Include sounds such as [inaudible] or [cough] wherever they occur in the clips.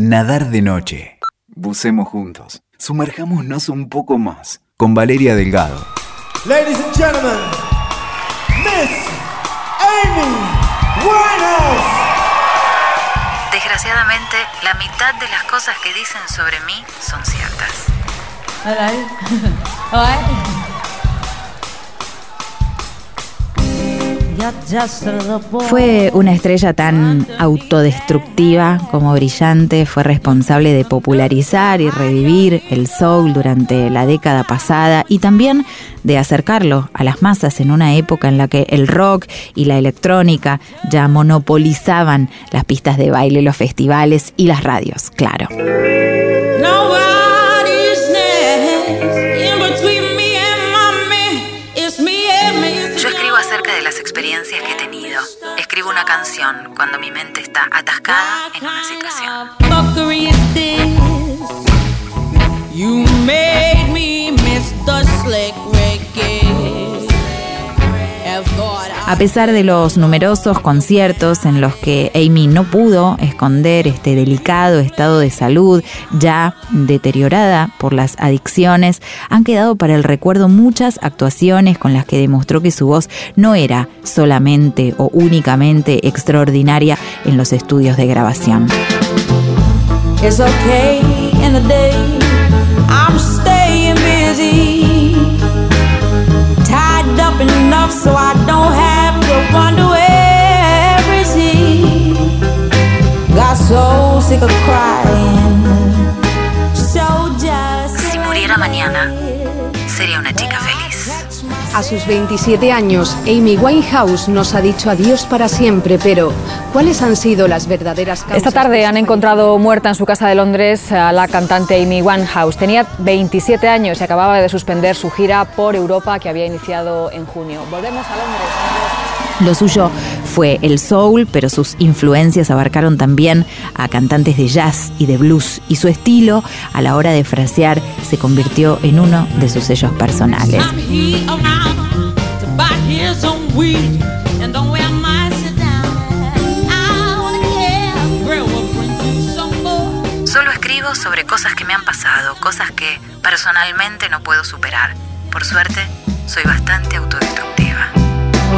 Nadar de noche. Bucemos juntos. Sumerjámonos un poco más. Con Valeria Delgado. Ladies and gentlemen, Miss Amy Winehouse. Desgraciadamente, la mitad de las cosas que dicen sobre mí son ciertas. [laughs] Fue una estrella tan autodestructiva como brillante, fue responsable de popularizar y revivir el soul durante la década pasada y también de acercarlo a las masas en una época en la que el rock y la electrónica ya monopolizaban las pistas de baile, los festivales y las radios, claro. Yo canción cuando mi mente está atascada en una situación. A pesar de los numerosos conciertos en los que Amy no pudo esconder este delicado estado de salud ya deteriorada por las adicciones, han quedado para el recuerdo muchas actuaciones con las que demostró que su voz no era solamente o únicamente extraordinaria en los estudios de grabación. Sería una chica feliz. A sus 27 años, Amy Winehouse nos ha dicho adiós para siempre, pero ¿cuáles han sido las verdaderas causas? Esta tarde han encontrado muerta en su casa de Londres a la cantante Amy Winehouse. Tenía 27 años y acababa de suspender su gira por Europa que había iniciado en junio. Volvemos a Londres. Lo suyo fue el soul, pero sus influencias abarcaron también a cantantes de jazz y de blues, y su estilo, a la hora de frasear, se convirtió en uno de sus sellos personales. Solo escribo sobre cosas que me han pasado, cosas que personalmente no puedo superar. Por suerte, soy bastante autodestructiva.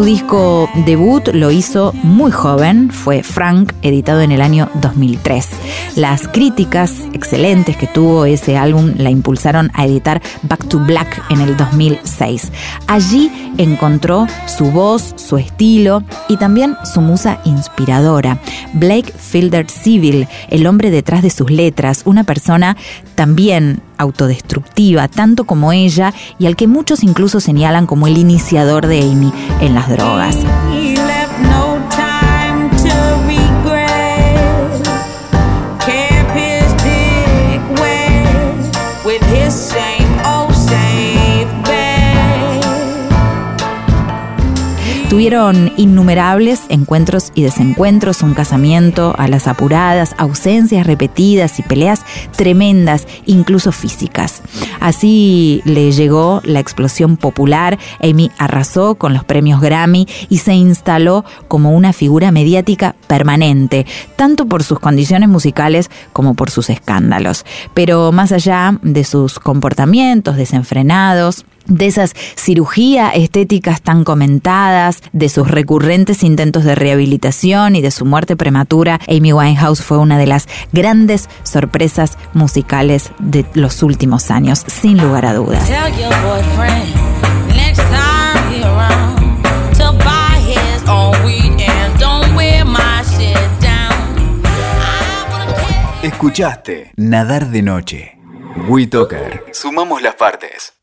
Su disco debut lo hizo muy joven, fue Frank, editado en el año 2003. Las críticas excelentes que tuvo ese álbum la impulsaron a editar Back to Black en el 2006. Allí encontró su voz, su estilo y también su musa inspiradora, Blake Fielder Civil, el hombre detrás de sus letras, una persona también autodestructiva, tanto como ella, y al que muchos incluso señalan como el iniciador de Amy en las drogas. Tuvieron innumerables encuentros y desencuentros, un casamiento a las apuradas, ausencias repetidas y peleas tremendas, incluso físicas. Así le llegó la explosión popular, Amy arrasó con los premios Grammy y se instaló como una figura mediática permanente, tanto por sus condiciones musicales como por sus escándalos. Pero más allá de sus comportamientos desenfrenados, de esas cirugías estéticas tan comentadas, de sus recurrentes intentos de rehabilitación y de su muerte prematura, Amy Winehouse fue una de las grandes sorpresas musicales de los últimos años, sin lugar a dudas. Care. Escuchaste Nadar de Noche. WeToker. Sumamos las partes.